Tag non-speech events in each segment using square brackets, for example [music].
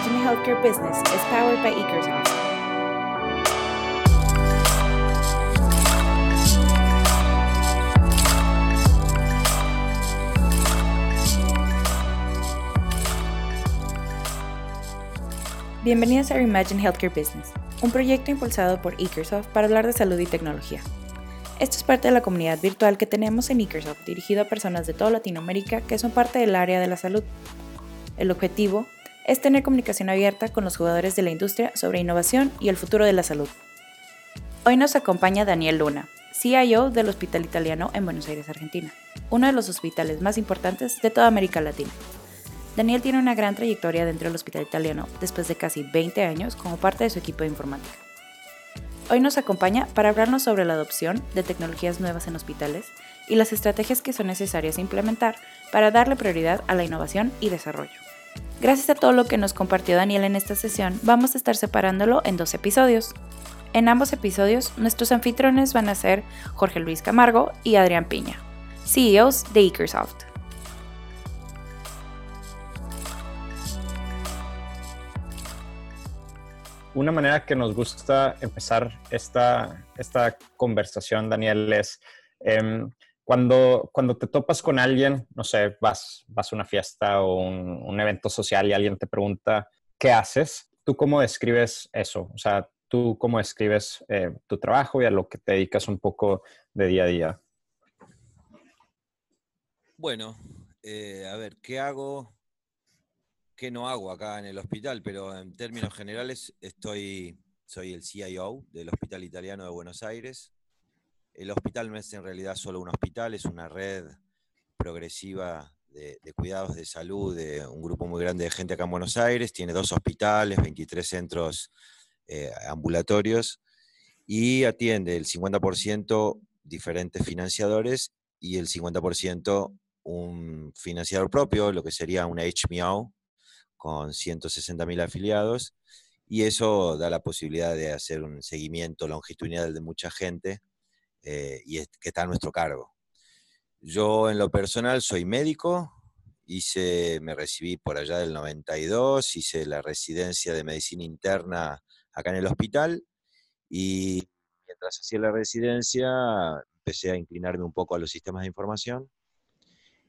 Reimagine Healthcare Business is powered by Ekersoft. Bienvenidos a Reimagine Healthcare Business, un proyecto impulsado por Ekersoft para hablar de salud y tecnología. Esto es parte de la comunidad virtual que tenemos en Ekersoft, dirigido a personas de toda Latinoamérica que son parte del área de la salud. El objetivo es tener comunicación abierta con los jugadores de la industria sobre innovación y el futuro de la salud. Hoy nos acompaña Daniel Luna, CIO del Hospital Italiano en Buenos Aires, Argentina, uno de los hospitales más importantes de toda América Latina. Daniel tiene una gran trayectoria dentro del Hospital Italiano después de casi 20 años como parte de su equipo de informática. Hoy nos acompaña para hablarnos sobre la adopción de tecnologías nuevas en hospitales y las estrategias que son necesarias implementar para darle prioridad a la innovación y desarrollo. Gracias a todo lo que nos compartió Daniel en esta sesión, vamos a estar separándolo en dos episodios. En ambos episodios, nuestros anfitriones van a ser Jorge Luis Camargo y Adrián Piña, CEOs de Ekersoft. una manera que nos gusta empezar esta, esta conversación, Daniel, es em, cuando, cuando te topas con alguien, no sé, vas, vas a una fiesta o un, evento social y alguien te pregunta, ¿qué haces? ¿Tú cómo describes eso? O sea, ¿tú cómo describes eh, tu trabajo y a lo que te dedicas un poco de día a día? Bueno, eh, a ver, ¿qué hago? qué no hago acá en el hospital, pero en términos generales estoy, soy el CIO del Hospital Italiano de Buenos Aires. El hospital no es en realidad solo un hospital, es una red progresiva de, cuidados de salud de un grupo muy grande de gente acá en Buenos Aires. Tiene dos hospitales, 23 centros eh, ambulatorios y atiende el 50% diferentes financiadores y el 50% un financiador propio, lo que sería una HMO, con 160.000 afiliados y eso da la posibilidad de hacer un seguimiento longitudinal de mucha gente eh, y que está a nuestro cargo. Yo en lo personal soy médico, hice, me recibí por allá del 92, hice la residencia de medicina interna acá en el hospital y mientras hacía la residencia empecé a inclinarme un poco a los sistemas de información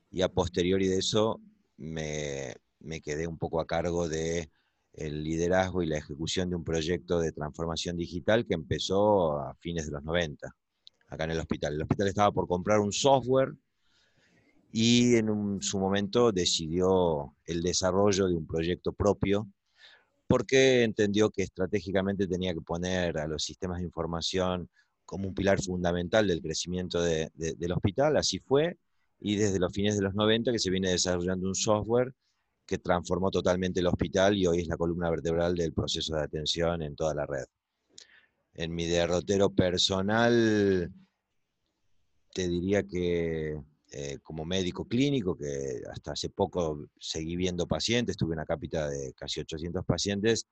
y a posteriori de eso me, me quedé un poco a cargo de el liderazgo y la ejecución de un proyecto de transformación digital que empezó a fines de los 90, acá en el hospital. El hospital estaba por comprar un software y en su momento decidió el desarrollo de un proyecto propio porque entendió que estratégicamente tenía que poner a los sistemas de información como un pilar fundamental del crecimiento del hospital. Así fue, y desde los fines de los 90 que se viene desarrollando un software que transformó totalmente el hospital y hoy es la columna vertebral del proceso de atención en toda la red. En mi derrotero personal, te diría que eh, como médico clínico, que hasta hace poco seguí viendo pacientes, tuve una cápita de casi 800 pacientes,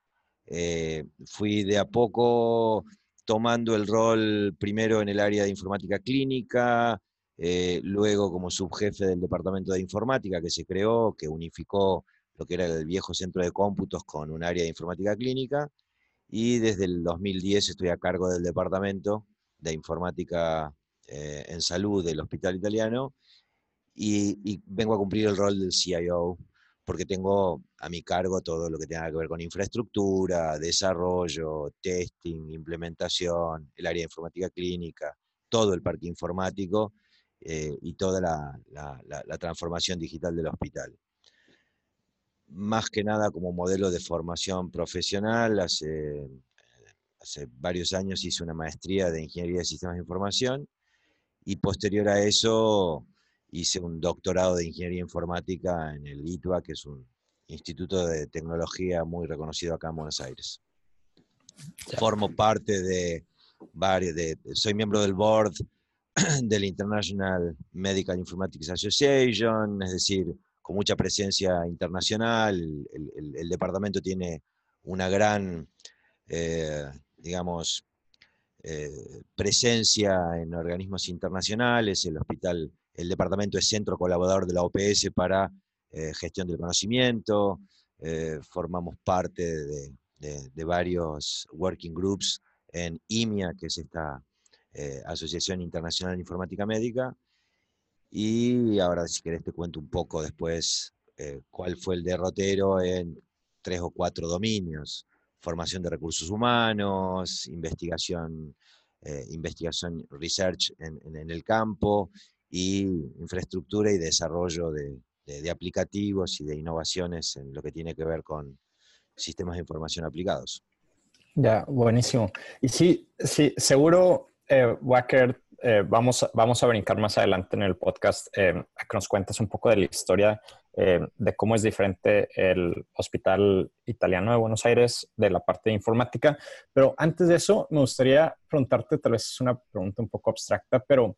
eh, fui de a poco tomando el rol primero en el área de informática clínica, eh, luego como subjefe del departamento de informática que se creó, que unificó lo que era el viejo centro de cómputos con un área de informática clínica, y desde el 2010 estoy a cargo del departamento de informática eh, en salud del Hospital Italiano, y, vengo a cumplir el rol del CIO, porque tengo a mi cargo todo lo que tenga que ver con infraestructura, desarrollo, testing, implementación, el área de informática clínica, todo el parque informático, eh, y toda la, transformación digital del hospital. Más que nada como modelo de formación profesional, hace, hace varios años hice una maestría de Ingeniería de Sistemas de Información y posterior a eso hice un doctorado de Ingeniería Informática en el ITUA, que es un instituto de tecnología muy reconocido acá en Buenos Aires. Formo parte de varios, de, soy miembro del board [clears throat] del International Medical Informatics Association, es decir, con mucha presencia internacional. El, departamento tiene una gran, eh, digamos, eh, presencia en organismos internacionales. El hospital, el departamento es centro colaborador de la OPS para eh, gestión del conocimiento. eh, formamos parte de, varios working groups en IMIA, que es esta eh, Asociación Internacional de Informática Médica. Y ahora, si querés, te cuento un poco después eh, cuál fue el derrotero en tres o cuatro dominios. Formación de recursos humanos, investigación, investigación research en el campo y infraestructura y desarrollo de, de, aplicativos y de innovaciones en lo que tiene que ver con sistemas de información aplicados. Ya, buenísimo. Y sí, sí, seguro, eh, Wacker, eh, vamos, vamos a brincar más adelante en el podcast eh, a que nos cuentes un poco de la historia eh, de cómo es diferente el Hospital Italiano de Buenos Aires de la parte de informática. Pero antes de eso, me gustaría preguntarte, tal vez es una pregunta un poco abstracta, pero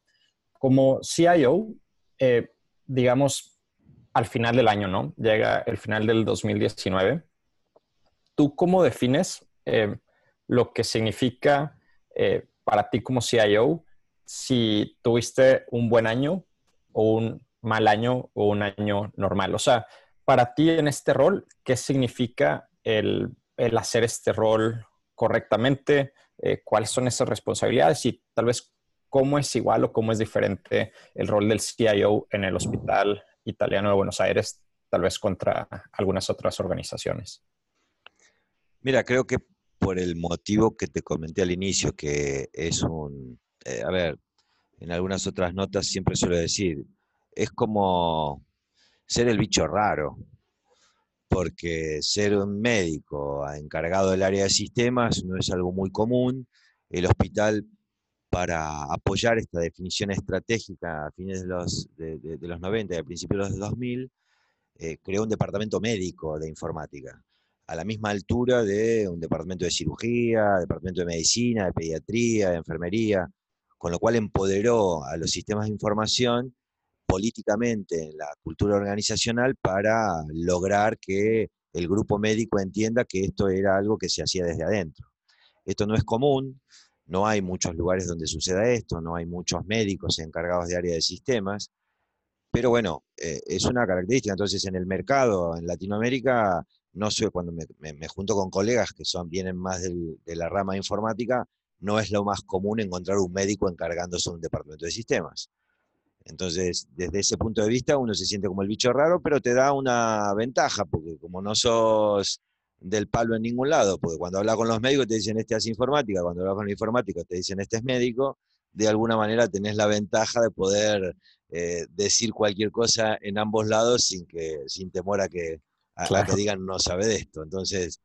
como CIO, digamos, al final del año, ¿no? Llega el final del 2019. ¿Tú cómo defines eh, lo que significa eh, para ti como CIO si tuviste un buen año o un mal año o un año normal? O sea, para ti en este rol, ¿qué significa el, hacer este rol correctamente? Eh, ¿Cuáles son esas responsabilidades? Y tal vez cómo es igual o cómo es diferente el rol del CIO en el hospital italiano de Buenos Aires, tal vez contra algunas otras organizaciones? Mira, creo que por el motivo que te comenté al inicio, que es un, eh, a ver, en algunas otras notas siempre suelo decir, es como ser el bicho raro, porque ser un médico encargado del área de sistemas no es algo muy común. El hospital para apoyar esta definición estratégica a fines de los, de, los 90 y a principios de los 2000, eh, creó un departamento médico de informática, a la misma altura de un departamento de cirugía, departamento de medicina, de pediatría, de enfermería, con lo cual empoderó a los sistemas de información políticamente en la cultura organizacional para lograr que el grupo médico entienda que esto era algo que se hacía desde adentro. Esto no es común, no hay muchos lugares donde suceda esto, no hay muchos médicos encargados de área de sistemas, pero bueno, eh, es una característica. Entonces, en el mercado, en Latinoamérica, no sé, cuando me, junto con colegas que son, vienen más de la rama informática, no es lo más común encontrar un médico encargándose de un departamento de sistemas. Entonces, desde ese punto de vista, uno se siente como el bicho raro, pero te da una ventaja, porque como no sos del palo en ningún lado, porque cuando hablas con los médicos te dicen este es informática, cuando hablas con el informático te dicen este es médico, de alguna manera tenés la ventaja de poder eh, decir cualquier cosa en ambos lados sin, que, sin temor a que, a, que digan no sabe de esto. Entonces,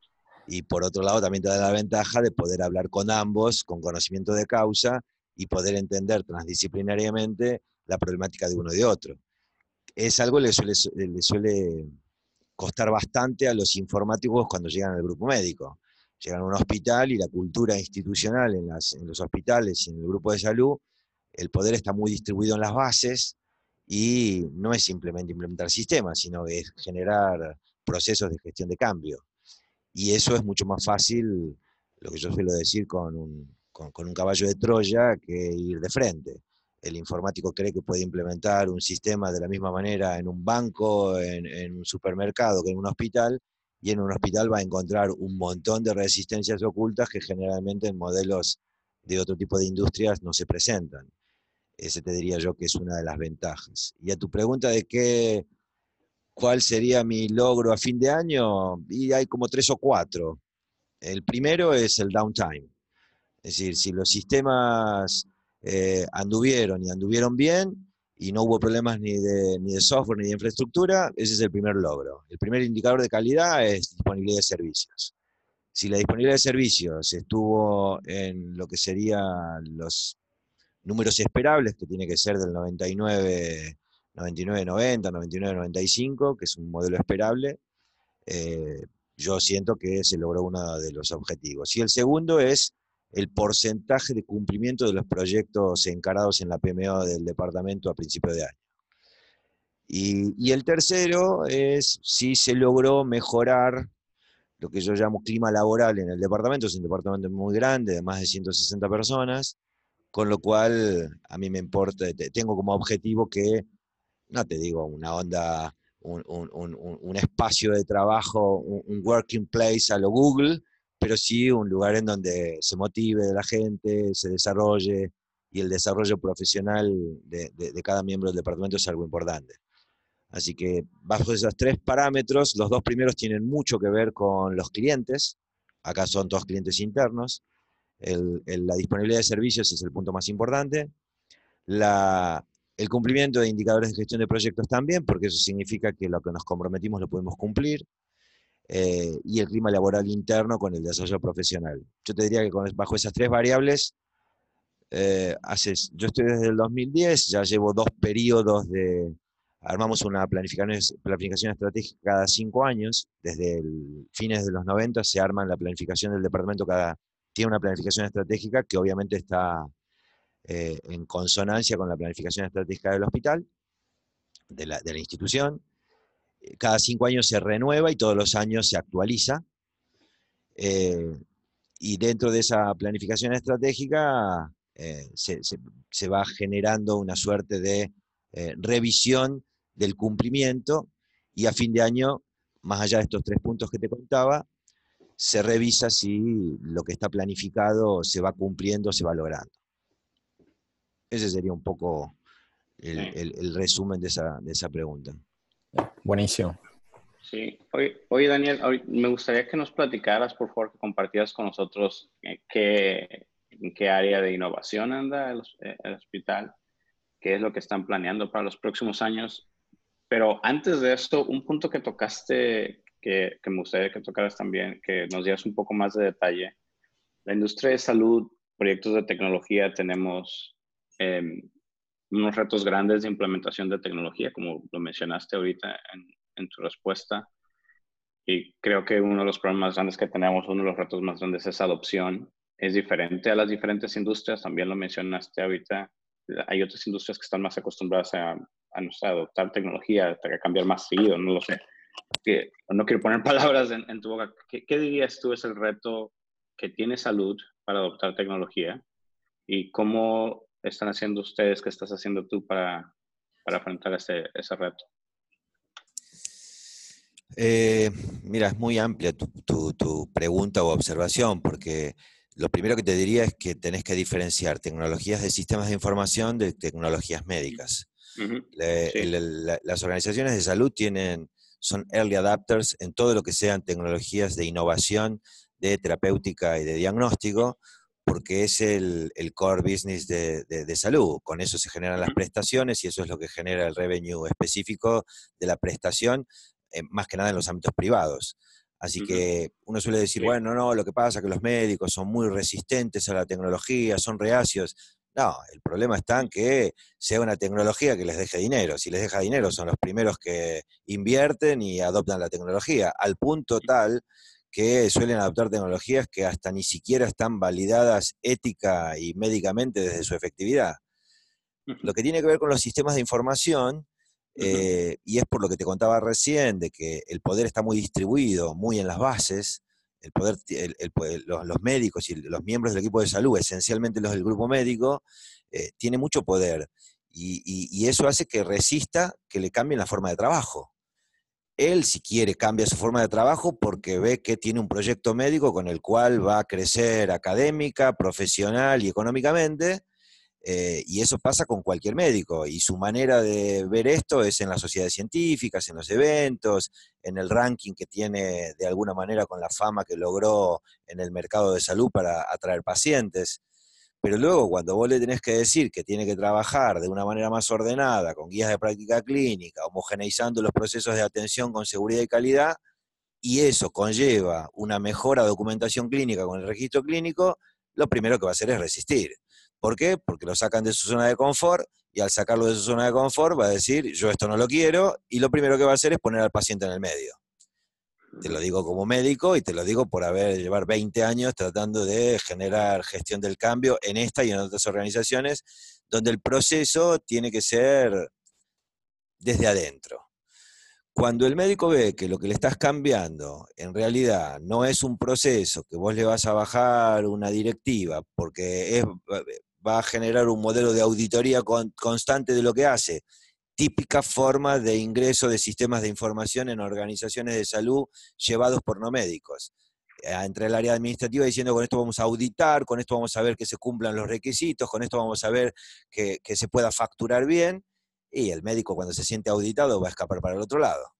y por otro lado también te da la ventaja de poder hablar con ambos con conocimiento de causa y poder entender transdisciplinariamente la problemática de uno y de otro. Es algo que le suele, le suele costar bastante a los informáticos cuando llegan al grupo médico. Llegan a un hospital y la cultura institucional en, los hospitales y en el grupo de salud, el poder está muy distribuido en las bases y no es simplemente implementar sistemas, sino es generar procesos de gestión de cambio. Y eso es mucho más fácil, lo que yo suelo decir, con un caballo de Troya que ir de frente el informático cree que puede implementar un sistema de la misma manera en un banco, en, un supermercado que en un hospital, y en un hospital va a encontrar un montón de resistencias ocultas que generalmente en modelos de otro tipo de industrias no se presentan. Ese te diría yo que es una de las ventajas. Y a tu pregunta de qué, cuál sería mi logro a fin de año, y hay como tres o cuatro. El primero es el downtime. Es decir, si los sistemas eh, anduvieron y anduvieron bien y no hubo problemas ni de, ni de software ni de infraestructura, ese es el primer logro. El primer indicador de calidad es disponibilidad de servicios. Si la disponibilidad de servicios estuvo en lo que serían los números esperables, que tiene que ser del 99, 99 90, 99, 95, que es un modelo esperable, eh, yo siento que se logró uno de los objetivos. Y el segundo es el porcentaje de cumplimiento de los proyectos encarados en la PMO del departamento a principio de año. Y, el tercero es si se logró mejorar lo que yo llamo clima laboral en el departamento, es un departamento muy grande, de más de 160 personas, con lo cual a mí me importa, tengo como objetivo que, no te digo una onda, un, espacio de trabajo, un, working place a lo Google, pero sí un lugar en donde se motive la gente, se desarrolle y el desarrollo profesional de, de cada miembro del departamento es algo importante. Así que bajo esos tres parámetros, los dos primeros tienen mucho que ver con los clientes, acá son todos clientes internos, la disponibilidad de servicios es el punto más importante, el cumplimiento de indicadores de gestión de proyectos también, porque eso significa que lo que nos comprometimos lo podemos cumplir, eh, y el clima laboral interno con el desarrollo profesional. Yo te diría que bajo esas tres variables, eh, yo estoy desde el 2010, ya llevo dos periodos de, armamos una planificación, planificación estratégica cada cinco años, desde el fines de los 90 se arma la planificación del departamento, cada, tiene una planificación estratégica que obviamente está eh, en consonancia con la planificación estratégica del hospital, de la, institución. Eh, cada cinco años se renueva y todos los años se actualiza. Eh, y dentro de esa planificación estratégica se, se, va generando una suerte de revisión del cumplimiento y a fin de año, más allá de estos tres puntos que te contaba, se revisa si lo que está planificado se va cumpliendo, se va logrando. Ese sería un poco el, resumen de esa, de esa, pregunta. Buenísimo. Sí, oye, Daniel, me gustaría que nos platicaras, por favor, que compartieras con nosotros eh, qué, en qué área de innovación anda el, el hospital, qué es lo que están planeando para los próximos años pero antes de esto, un punto que tocaste, que, me gustaría que tocaras también, que nos dieras un poco más de detalle. La industria de salud, proyectos de tecnología, tenemos em, unos retos grandes de implementación de tecnología, como lo mencionaste ahorita en, tu respuesta. Y creo que uno de los problemas grandes que tenemos, uno de los retos más grandes es adopción. Es diferente a las diferentes industrias, también lo mencionaste ahorita. Hay otras industrias que están más acostumbradas a a, adoptar tecnología, a cambiar más seguido, no lo sé. Que, no quiero poner [laughs] palabras en, tu boca. ¿Qué, dirías tú es el reto que tiene salud para adoptar tecnología? ¿Y cómo están haciendo ustedes, qué estás haciendo tú para, para afrontar ese, ese reto? Eh, mira, es muy amplia tu, tu, tu, pregunta o observación, porque lo primero que te diría es que tenés que diferenciar tecnologías de sistemas de información de tecnologías médicas. Las organizaciones de salud tienen, son early adapters en todo lo que sean tecnologías de innovación, de terapéutica y de diagnóstico, porque es el, core business de, salud. Con eso se generan las prestaciones y eso es lo que genera el revenue específico de la prestación, eh, más que nada en los ámbitos privados. Así que uno suele decir, bueno, no, lo que pasa es que los médicos son muy resistentes a la tecnología, son reacios. No, el problema está en que sea una tecnología que les deje dinero. Si les deja dinero, son los primeros que invierten y adoptan la tecnología, al punto tal que suelen adoptar tecnologías que hasta ni siquiera están validadas ética y médicamente desde su efectividad. Lo que tiene que ver con los sistemas de información, eh, y es por lo que te contaba recién, de que el poder está muy distribuido, muy en las bases, el poder, los, médicos y los miembros del equipo de salud, esencialmente los del grupo médico, eh, tiene mucho poder. Y, eso hace que resista que le cambien la forma de trabajo. Él, si quiere, cambia su forma de trabajo porque ve que tiene un proyecto médico con el cual va a crecer académica, profesional y económicamente, eh, y eso pasa con cualquier médico. Y su manera de ver esto es en las sociedades científicas, en los eventos, en el ranking que tiene de alguna manera con la fama que logró en el mercado de salud para atraer pacientes. Pero luego cuando vos le tenés que decir que tiene que trabajar de una manera más ordenada, con guías de práctica clínica, homogeneizando los procesos de atención con seguridad y calidad, y eso conlleva una mejora documentación clínica con el registro clínico, lo primero que va a hacer es resistir. ¿Por qué? Porque lo sacan de su zona de confort y al sacarlo de su zona de confort va a decir, yo esto no lo quiero, y lo primero que va a hacer es poner al paciente en el medio. Te lo digo como médico y te lo digo por haber llevar 20 años tratando de generar gestión del cambio en esta y en otras organizaciones, donde el proceso tiene que ser desde adentro. Cuando el médico ve que lo que le estás cambiando en realidad no es un proceso que vos le vas a bajar una directiva porque es, va a generar un modelo de auditoría constante de lo que hace típica forma de ingreso de sistemas de información en organizaciones de salud llevados por no médicos. Eh, entre el área administrativa diciendo con esto vamos a auditar, con esto vamos a ver que se cumplan los requisitos, con esto vamos a ver que, que se pueda facturar bien, y el médico cuando se siente auditado va a escapar para el otro lado.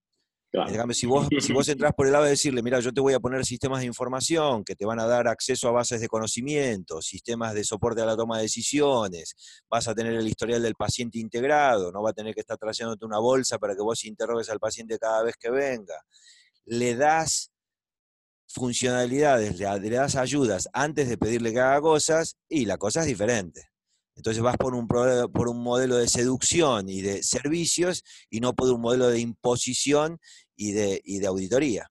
Si vos, si vos entras por el lado de decirle, mira, yo te voy a poner sistemas de información que te van a dar acceso a bases de conocimiento, sistemas de soporte a la toma de decisiones, vas a tener el historial del paciente integrado, no va a tener que estar trayéndote una bolsa para que vos interrogues al paciente cada vez que venga. Le das funcionalidades, le, das ayudas antes de pedirle que haga cosas y la cosa es diferente. Entonces vas por un, por un modelo de seducción y de servicios y no por un modelo de imposición y de, y de auditoría.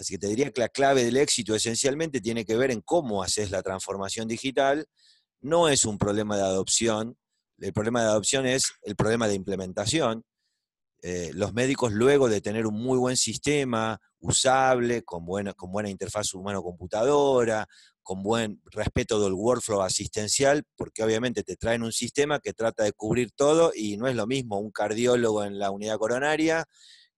Así que te diría que la clave del éxito esencialmente tiene que ver en cómo haces la transformación digital. No es un problema de adopción, el problema de adopción es el problema de implementación. Eh, los médicos luego de tener un muy buen sistema, usable, con buena, con buena interfaz humano-computadora, con buen respeto del workflow asistencial, porque obviamente te traen un sistema que trata de cubrir todo y no es lo mismo un cardiólogo en la unidad coronaria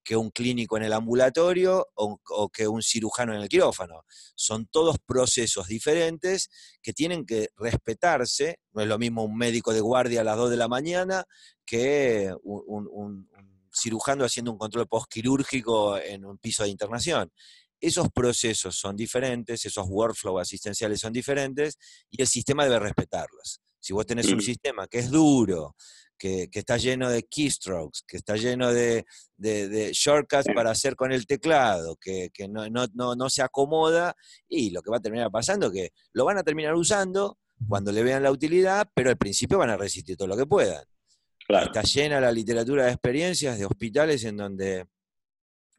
que un clínico en el ambulatorio o, o, que un cirujano en el quirófano. Son todos procesos diferentes que tienen que respetarse. No es lo mismo un médico de guardia a las 2 de la mañana que un, un, cirujano haciendo un control postquirúrgico en un piso de internación. Esos procesos son diferentes, esos workflows asistenciales son diferentes y el sistema debe respetarlos. Si vos tenés un sistema que es duro, que, está lleno de keystrokes, que está lleno de, shortcuts para hacer con el teclado, que, no, se acomoda, y lo que va a terminar pasando es que lo van a terminar usando cuando le vean la utilidad, pero al principio van a resistir todo lo que puedan. Está llena la literatura de experiencias de hospitales en donde,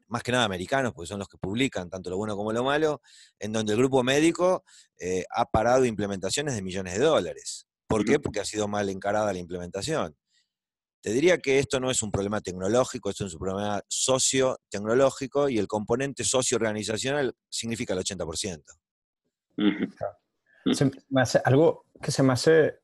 más que nada americanos, porque son los que publican tanto lo bueno como lo malo, en donde el grupo médico eh, ha parado implementaciones de millones de dólares. ¿Por qué? Porque ha sido mal encarada la implementación. Te diría que esto no es un problema tecnológico, esto es un problema socio-tecnológico y el componente socio-organizacional significa el 80%. algo que se me hace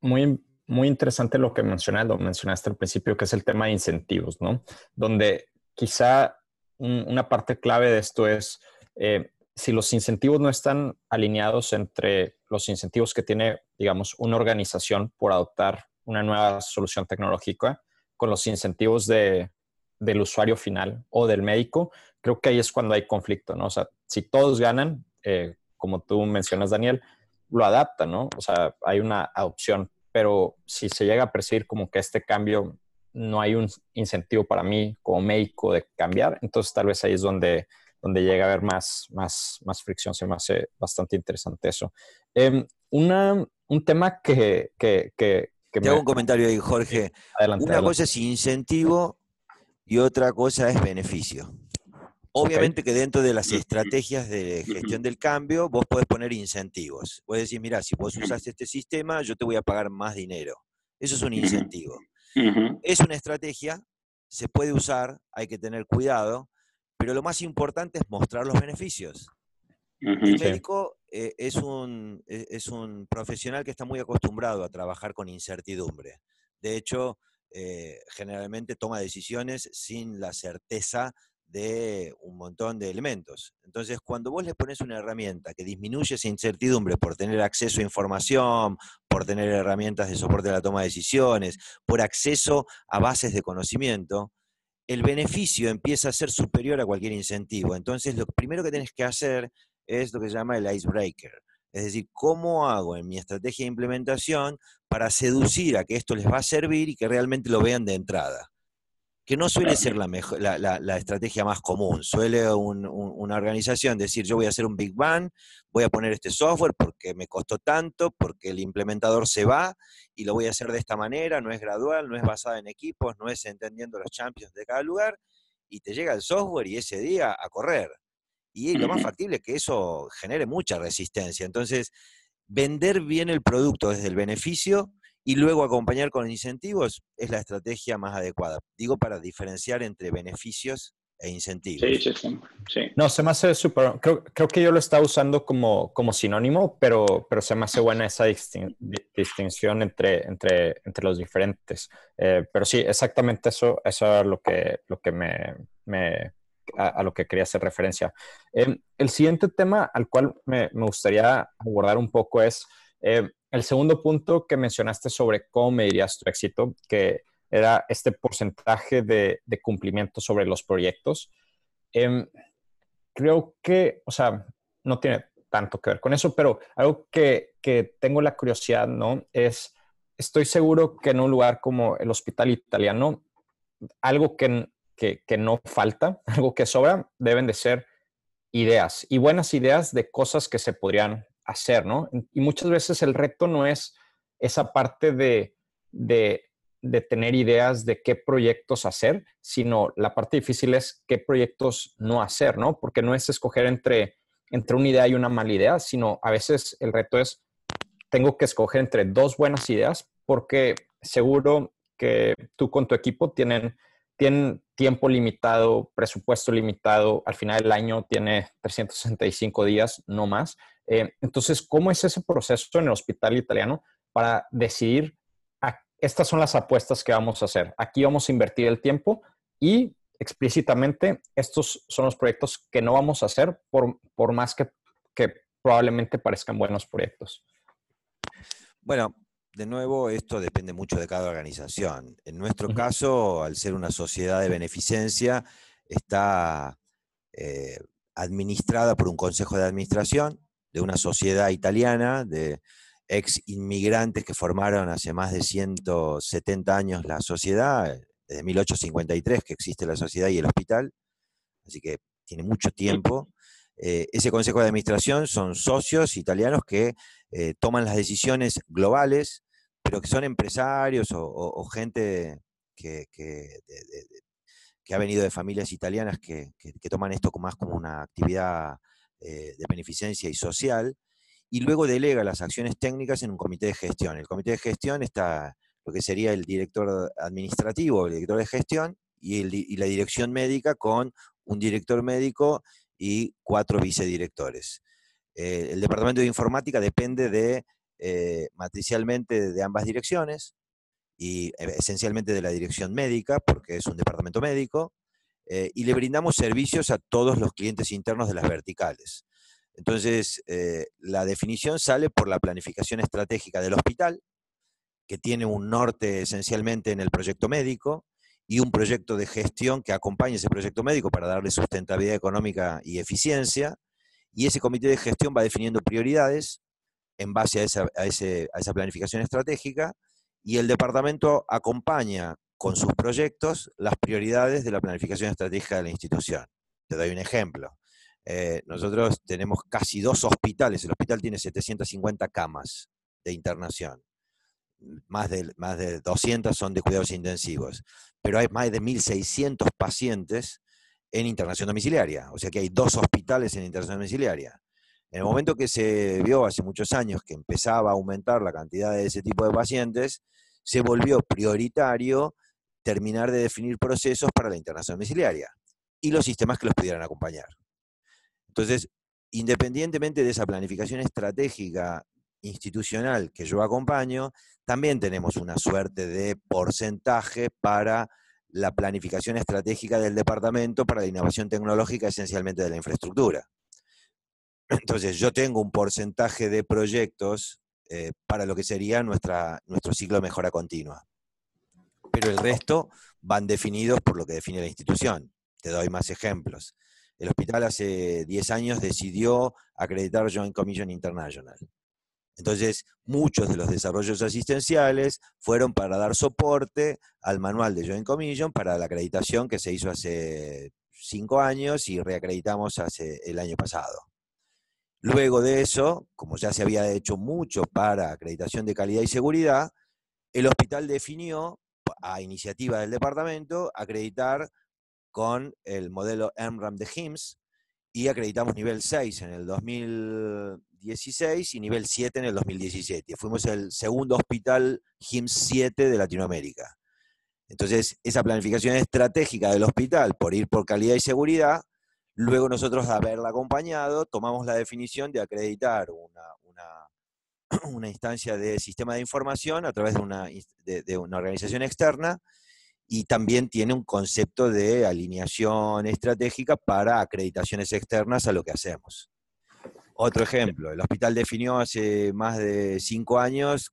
muy muy interesante lo que mencionas, lo mencionaste al principio, que es el tema de incentivos, ¿no? Donde quizá una parte clave de esto es eh, si los incentivos no están alineados entre los incentivos que tiene, digamos, una organización por adoptar una nueva solución tecnológica con los incentivos de, del usuario final o del médico, creo que ahí es cuando hay conflicto, ¿no? O sea, si todos ganan, eh, como tú mencionas, Daniel, lo adaptan, ¿no? O sea, hay una adopción pero si se llega a percibir como que este cambio no hay un incentivo para mí como médico de cambiar, entonces tal vez ahí es donde, donde llega a haber más, más, más fricción. Se me hace bastante interesante eso. Em, una, un tema que... que, que, que Te hago un comentario ahí, Jorge. una cosa es incentivo y otra cosa es beneficio. Obviamente que dentro de las estrategias de gestión del cambio, vos podés poner incentivos. Puedes decir, mira, si vos usas este sistema, yo te voy a pagar más dinero. Eso es un incentivo. Es una estrategia, se puede usar, hay que tener cuidado, pero lo más importante es mostrar los beneficios. El médico eh, es, un, e, es, un, profesional que está muy acostumbrado a trabajar con incertidumbre. De hecho, eh, generalmente toma decisiones sin la certeza de un montón de elementos. Entonces, cuando vos le pones una herramienta que disminuye esa incertidumbre por tener acceso a información, por tener herramientas de soporte a la toma de decisiones, por acceso a bases de conocimiento, el beneficio empieza a ser superior a cualquier incentivo. Entonces, lo primero que tienes que hacer es lo que se llama el icebreaker. Es decir, ¿cómo hago en mi estrategia de implementación para seducir a que esto les va a servir y que realmente lo vean de entrada? que no suele ser la, mejor, la, estrategia más común. Suele una organización decir, yo voy a hacer un Big Bang, voy a poner este software porque me costó tanto, porque el implementador se va y lo voy a hacer de esta manera, no es gradual, no es basada en equipos, no es entendiendo los champions de cada lugar, y te llega el software y ese día a correr. Y lo más factible es que eso genere mucha resistencia. Entonces, vender bien el producto desde el beneficio y luego acompañar con incentivos es la estrategia más adecuada. Digo para diferenciar entre beneficios e incentivos. Sí, sí, sí. sí. No, se me hace súper. Creo, creo, que yo lo estaba usando como, como sinónimo, pero, pero se me hace buena esa distinción entre, entre, entre los diferentes. Eh, pero sí, exactamente eso, eso es lo que, lo que me, me a, lo que quería hacer referencia. Eh, el siguiente tema al cual me, me gustaría abordar un poco es eh, el segundo punto que mencionaste sobre cómo medirías tu éxito, que era este porcentaje de, cumplimiento sobre los proyectos. Em, creo que, o sea, no tiene tanto que ver con eso, pero algo que, tengo la curiosidad, ¿no? Es, estoy seguro que en un lugar como el Hospital Italiano, algo que, que no falta, [laughs] algo que sobra, deben de ser ideas y buenas ideas de cosas que se podrían hacer, ¿no? Y muchas veces el reto no es esa parte de, de tener ideas de qué proyectos hacer, sino la parte difícil es qué proyectos no hacer, ¿no? Porque no es escoger entre, entre una idea y una mala idea, sino a veces el reto es, tengo que escoger entre dos buenas ideas porque seguro que tú con tu equipo tienen, tienen tiempo limitado, presupuesto limitado, al final del año tiene 365 días, no más. Eh, entonces, ¿cómo es ese proceso en el hospital italiano para decidir estas son las apuestas que vamos a hacer. Aquí vamos a invertir el tiempo y explícitamente estos son los proyectos que no vamos a hacer por, por más que, que probablemente parezcan buenos proyectos. Bueno, de nuevo, esto depende mucho de cada organización. En nuestro caso, al ser una sociedad de beneficencia, está eh, administrada por un consejo de administración de una sociedad italiana de ex inmigrantes que formaron hace más de 170 años la sociedad, desde 1853 que existe la sociedad y el hospital, así que tiene mucho tiempo. Eh, ese consejo de administración son socios italianos que eh, toman las decisiones globales, pero que son empresarios o, gente que, ha venido de familias italianas que, toman esto más como una actividad eh, de beneficencia y social y luego delega las acciones técnicas en un comité de gestión. El comité de gestión está lo que sería el director administrativo, el director de gestión y, la dirección médica con un director médico y cuatro vicedirectores. Eh, el departamento de informática depende de, eh, matricialmente de ambas direcciones y eh, esencialmente de la dirección médica, porque es un departamento médico, y le brindamos servicios a todos los clientes internos de las verticales. Entonces, eh, la definición sale por la planificación estratégica del hospital, que tiene un norte esencialmente en el proyecto médico y un proyecto de gestión que acompañe ese proyecto médico para darle sustentabilidad económica y eficiencia. Y ese comité de gestión va definiendo prioridades en base a esa, planificación estratégica y el departamento acompaña con sus proyectos las prioridades de la planificación estratégica de la institución. Te doy un ejemplo. Eh, nosotros tenemos casi dos hospitales, el hospital tiene 750 camas de internación, más de, más de 200 son de cuidados intensivos, pero hay más de 1.600 pacientes en internación domiciliaria, o sea que hay dos hospitales en internación domiciliaria. En el momento que se vio hace muchos años que empezaba a aumentar la cantidad de ese tipo de pacientes, se volvió prioritario terminar de definir procesos para la internación domiciliaria y los sistemas que los pudieran acompañar. Entonces, independientemente de esa planificación estratégica institucional que yo acompaño, también tenemos una suerte de porcentaje para la planificación estratégica del departamento para la innovación tecnológica, esencialmente de la infraestructura. Entonces, yo tengo un porcentaje de proyectos eh, para lo que sería nuestra, nuestro ciclo de mejora continua. Pero el resto van definidos por lo que define la institución. Te doy más ejemplos el hospital hace 10 años decidió acreditar Joint Commission International. Entonces, muchos de los desarrollos asistenciales fueron para dar soporte al manual de Joint Commission para la acreditación que se hizo hace 5 años y reacreditamos hace el año pasado. Luego de eso, como ya se había hecho mucho para acreditación de calidad y seguridad, el hospital definió, a iniciativa del departamento, acreditar con el modelo MRAM de HIMSS y acreditamos nivel 6 en el 2016 y nivel 7 en el 2017. Fuimos el segundo hospital HIMSS 7 de Latinoamérica. Entonces, esa planificación estratégica del hospital por ir por calidad y seguridad, luego nosotros, de haberla acompañado, tomamos la definición de acreditar una, [clears throat] instancia de sistema de información a través de una, de una organización externa y también tiene un concepto de alineación estratégica para acreditaciones externas a lo que hacemos. Otro ejemplo, el hospital definió hace más de cinco años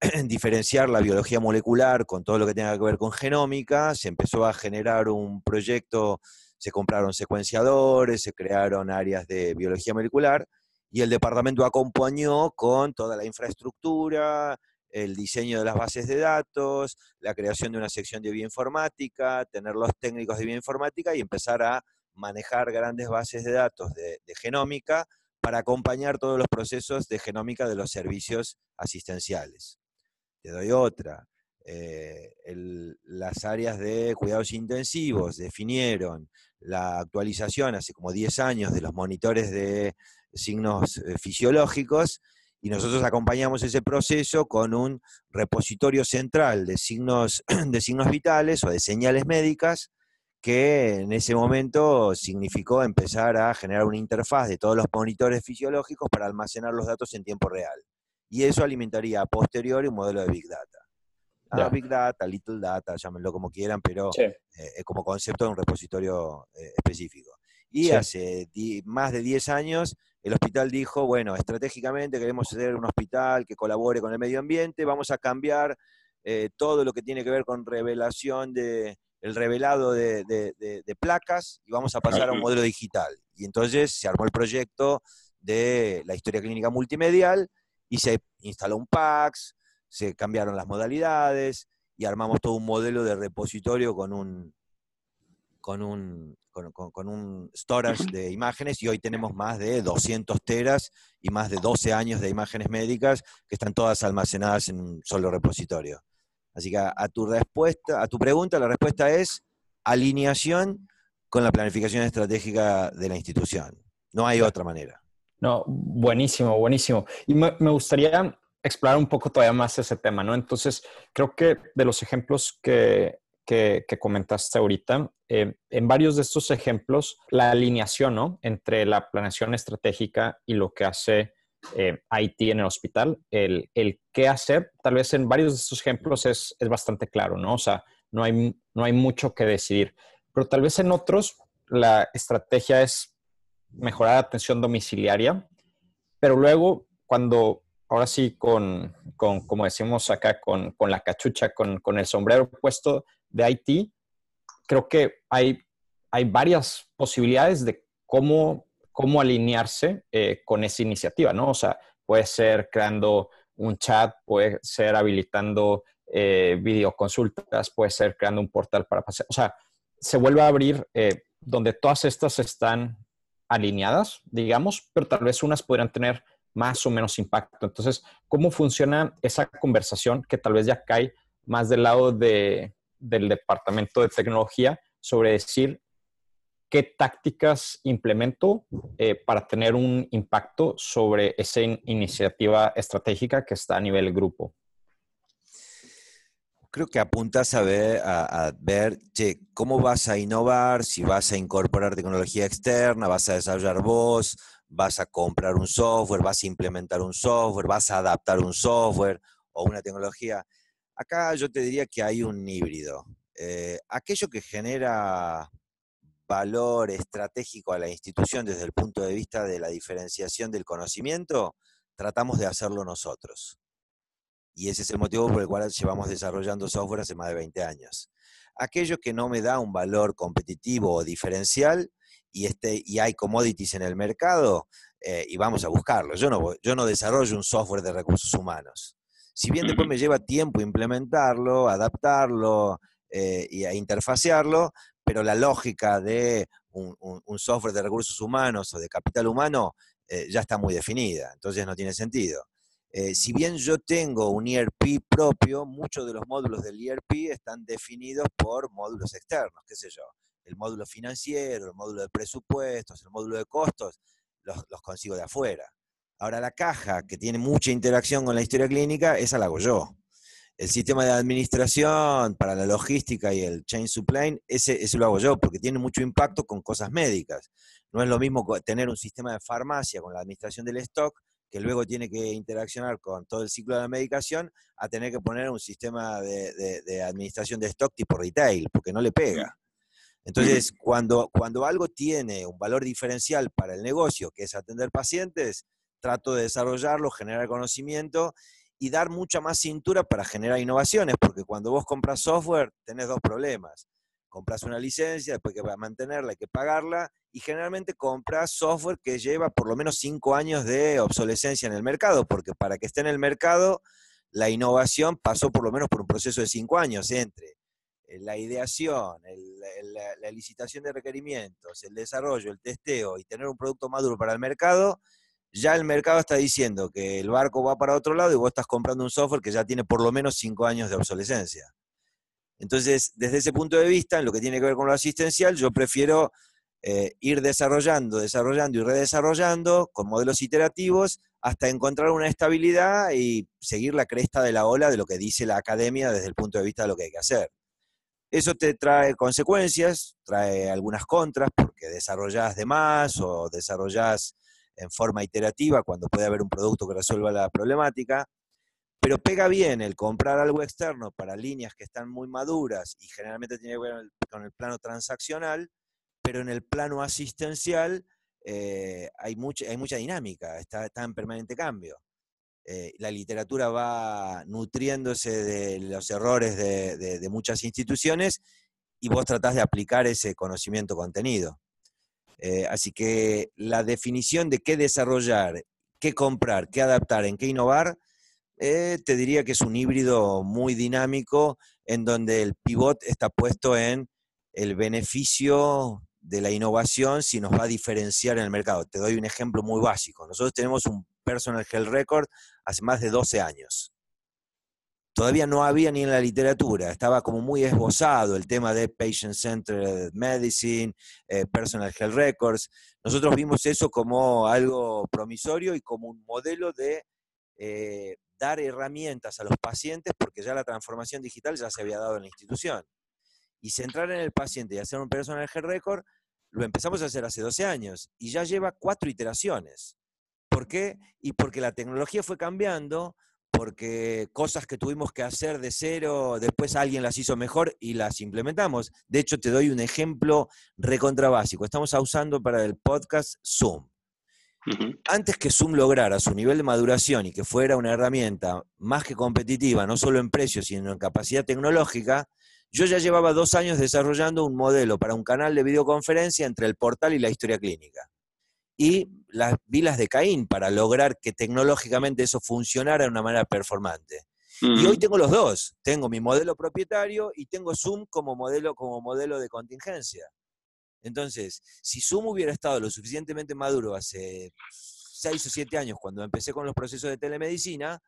[clears throat] diferenciar la biología molecular con todo lo que tenga que ver con genómica, se empezó a generar un proyecto, se compraron secuenciadores, se crearon áreas de biología molecular y el departamento acompañó con toda la infraestructura, el diseño de las bases de datos, la creación de una sección de bioinformática, tener los técnicos de bioinformática y empezar a manejar grandes bases de datos de, genómica para acompañar todos los procesos de genómica de los servicios asistenciales. Te doy otra. Eh, las áreas de cuidados intensivos definieron la actualización hace como 10 años de los monitores de signos eh, fisiológicos y nosotros acompañamos ese proceso con un repositorio central de signos, [clears throat] de signos vitales o de señales médicas que en ese momento significó empezar a generar una interfaz de todos los monitores fisiológicos para almacenar los datos en tiempo real y eso alimentaría a posteriori un modelo de Big Data. Ah, Big Data, Little Data, llámenlo como quieran, pero eh, como concepto de un repositorio eh, específico. Y hace más de 10 años el hospital dijo, bueno, estratégicamente queremos ser un hospital que colabore con el medio ambiente, vamos a cambiar eh, todo lo que tiene que ver con revelación de el revelado de, de, placas y vamos a pasar a un modelo digital. Y entonces se armó el proyecto de la historia clínica multimedial, y se instaló un PAX, se cambiaron las modalidades y armamos todo un modelo de repositorio con un, con un, con, un storage de imágenes y hoy tenemos más de 200 teras y más de 12 años de imágenes médicas que están todas almacenadas en un solo repositorio. Así que a, tu respuesta, a tu pregunta, la respuesta es alineación con la planificación estratégica de la institución. No hay otra manera. No, buenísimo, buenísimo. Y me, gustaría explorar un poco todavía más ese tema, ¿no? Entonces, creo que de los ejemplos que, comentaste ahorita, eh, en varios de estos ejemplos, la alineación, ¿no? Entre la planeación estratégica y lo que hace eh, IT en el hospital, el, qué hacer, tal vez en varios de estos ejemplos es, bastante claro, ¿no? O sea, no hay, no hay mucho que decidir, pero tal vez en otros la estrategia es mejorar la atención domiciliaria, pero luego cuando, ahora sí, con, como decimos acá, con, la cachucha, con, el sombrero puesto de IT, creo que hay, hay varias posibilidades de cómo, cómo alinearse eh, con esa iniciativa, ¿no? O sea, puede ser creando un chat, puede ser habilitando eh, videoconsultas, puede ser creando un portal para pasar, o sea, se vuelve a abrir eh, donde todas estas están alineadas, digamos, pero tal vez unas podrían tener más o menos impacto. Entonces, ¿cómo funciona esa conversación que tal vez ya cae más del lado de, del departamento de tecnología sobre decir qué tácticas implemento eh, para tener un impacto sobre esa iniciativa estratégica que está a nivel grupo? creo que apuntas a ver, a, ver cómo vas a innovar, si vas a incorporar tecnología externa, vas a desarrollar vos, vas a comprar un software, vas a implementar un software, vas a adaptar un software o una tecnología. Acá yo te diría que hay un híbrido. Eh, aquello que genera valor estratégico a la institución desde el punto de vista de la diferenciación del conocimiento, tratamos de hacerlo nosotros y ese es el motivo por el cual llevamos desarrollando software hace más de 20 años. Aquello que no me da un valor competitivo o diferencial y, este, y hay commodities en el mercado, eh, y vamos a buscarlo. Yo no, yo no desarrollo un software de recursos humanos. Si bien después me lleva tiempo implementarlo, adaptarlo eh, y a interfacearlo, pero la lógica de un, software de recursos humanos o de capital humano eh, ya está muy definida, entonces no tiene sentido. Eh, si bien yo tengo un ERP propio, muchos de los módulos del ERP están definidos por módulos externos, qué sé yo, el módulo financiero, el módulo de presupuestos, el módulo de costos, los, consigo de afuera. Ahora la caja, que tiene mucha interacción con la historia clínica, esa la hago yo. El sistema de administración para la logística y el chain supply, ese, ese lo hago yo, porque tiene mucho impacto con cosas médicas. No es lo mismo tener un sistema de farmacia con la administración del stock, que luego tiene que interaccionar con todo el ciclo de la medicación, a tener que poner un sistema de, de administración de stock tipo retail, porque no le pega. Entonces, cuando, cuando algo tiene un valor diferencial para el negocio, que es atender pacientes, trato de desarrollarlo, generar conocimiento y dar mucha más cintura para generar innovaciones, porque cuando vos compras software tenés dos problemas. Compras una licencia, después que a mantenerla hay que pagarla, y generalmente compras software que lleva por lo menos cinco años de obsolescencia en el mercado, porque para que esté en el mercado, la innovación pasó por lo menos por un proceso de cinco años entre la ideación, la licitación de requerimientos, el desarrollo, el testeo y tener un producto maduro para el mercado, ya el mercado está diciendo que el barco va para otro lado y vos estás comprando un software que ya tiene por lo menos cinco años de obsolescencia. Entonces, desde ese punto de vista, en lo que tiene que ver con lo asistencial, yo prefiero eh, ir desarrollando, desarrollando y redesarrollando con modelos iterativos hasta encontrar una estabilidad y seguir la cresta de la ola de lo que dice la academia desde el punto de vista de lo que hay que hacer. Eso te trae consecuencias, trae algunas contras, porque desarrollás de más o desarrollás en forma iterativa cuando puede haber un producto que resuelva la problemática, pero pega bien el comprar algo externo para líneas que están muy maduras y generalmente tiene que ver con el plano transaccional, pero en el plano asistencial eh, hay, mucha, hay mucha dinámica, está, está en permanente cambio. Eh, la literatura va nutriéndose de los errores de muchas instituciones y vos tratás de aplicar ese conocimiento contenido. Eh, así que la definición de qué desarrollar, qué comprar, qué adaptar, en qué innovar, eh, te diría que es un híbrido muy dinámico en donde el pivot está puesto en el beneficio de la innovación si nos va a diferenciar en el mercado. Te doy un ejemplo muy básico. Nosotros tenemos un Personal Health Record hace más de 12 años todavía no había ni en la literatura, estaba como muy esbozado el tema de Patient-Centered Medicine, eh, Personal Health Records. Nosotros vimos eso como algo promisorio y como un modelo de eh, dar herramientas a los pacientes, porque ya la transformación digital ya se había dado en la institución. Y centrar en el paciente y hacer un Personal Health Record, lo empezamos a hacer hace 12 años y ya lleva cuatro iteraciones. ¿Por qué? Y porque la tecnología fue cambiando, porque cosas que tuvimos que hacer de cero, después alguien las hizo mejor y las implementamos. De hecho, te doy un ejemplo recontra básico. Estamos usando para el podcast Zoom. Antes que Zoom lograra su nivel de maduración y que fuera una herramienta más que competitiva, no solo en precio, sino en capacidad tecnológica, yo ya llevaba dos años desarrollando un modelo para un canal de videoconferencia entre el portal y la historia clínica y las vilas de Caín para lograr que tecnológicamente eso funcionara de una manera performante. Y hoy tengo los dos, tengo mi modelo propietario y tengo Zoom como modelo, como modelo de contingencia. Entonces, si Zoom hubiera estado lo suficientemente maduro hace seis o siete años, cuando empecé con los procesos de telemedicina,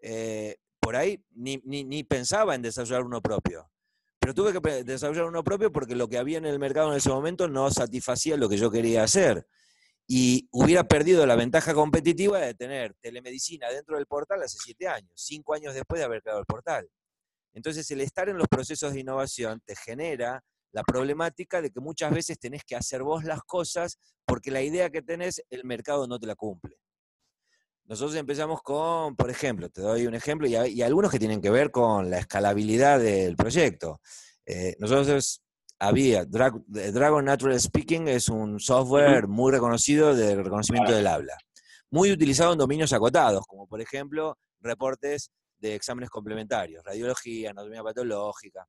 eh, por ahí ni, ni, pensaba en desarrollar uno propio. Pero tuve que desarrollar uno propio porque lo que había en el mercado en ese momento no satisfacía lo que yo quería hacer y hubiera perdido la ventaja competitiva de tener telemedicina dentro del portal hace siete años, cinco años después de haber creado el portal. Entonces, el estar en los procesos de innovación te genera la problemática de que muchas veces tenés que hacer vos las cosas porque la idea que tenés, el mercado no te la cumple. Nosotros empezamos con, por ejemplo, te doy un ejemplo y, algunos que tienen que ver con la escalabilidad del proyecto. Eh, nosotros había. Dragon Natural Speaking es un software muy reconocido de reconocimiento del habla. Muy utilizado en dominios acotados, como por ejemplo reportes de exámenes complementarios, radiología, anatomía patológica.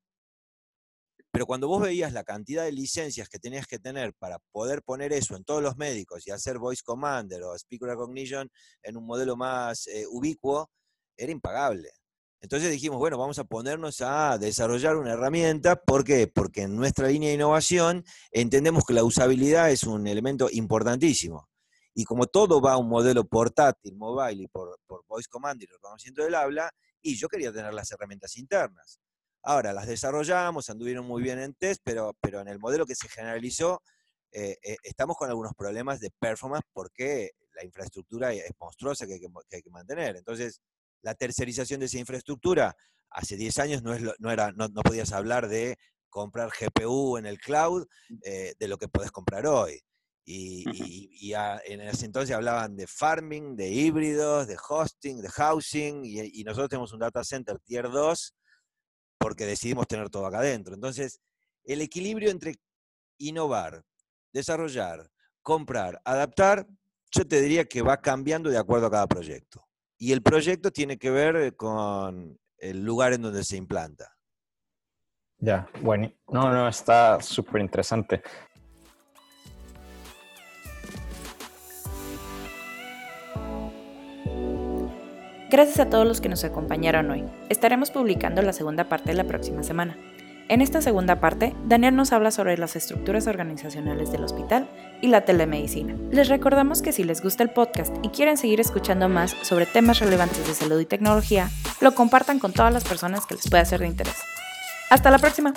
Pero cuando vos veías la cantidad de licencias que tenías que tener para poder poner eso en todos los médicos y hacer voice commander o speaker recognition en un modelo más eh, ubicuo, era impagable. Entonces dijimos, bueno, vamos a ponernos a desarrollar una herramienta. ¿Por qué? Porque en nuestra línea de innovación entendemos que la usabilidad es un elemento importantísimo. Y como todo va a un modelo portátil, mobile y por, voice command y reconocimiento del habla, y yo quería tener las herramientas internas. Ahora, las desarrollamos, anduvieron muy bien en test, pero, pero en el modelo que se generalizó, eh, eh, estamos con algunos problemas de performance porque la infraestructura es monstruosa que hay que, que hay que mantener. Entonces, La tercerización de esa infraestructura, hace 10 años no, es no, era, no, podías hablar de comprar GPU en el cloud eh, de lo que podés comprar hoy. Y, en ese entonces hablaban de farming, de híbridos, de hosting, de housing, y, nosotros tenemos un data center tier 2 porque decidimos tener todo acá adentro. Entonces, el equilibrio entre innovar, desarrollar, comprar, adaptar, yo te diría que va cambiando de acuerdo a cada proyecto. Y el proyecto tiene que ver con el lugar en donde se implanta. Ya, bueno, no, no, está súper interesante. Gracias a todos los que nos acompañaron hoy. Estaremos publicando la segunda parte la próxima semana. En esta segunda parte, Daniel nos habla sobre las estructuras organizacionales del hospital y la telemedicina. Les recordamos que si les gusta el podcast y quieren seguir escuchando más sobre temas relevantes de salud y tecnología, lo compartan con todas las personas que les pueda ser de interés. Hasta la próxima.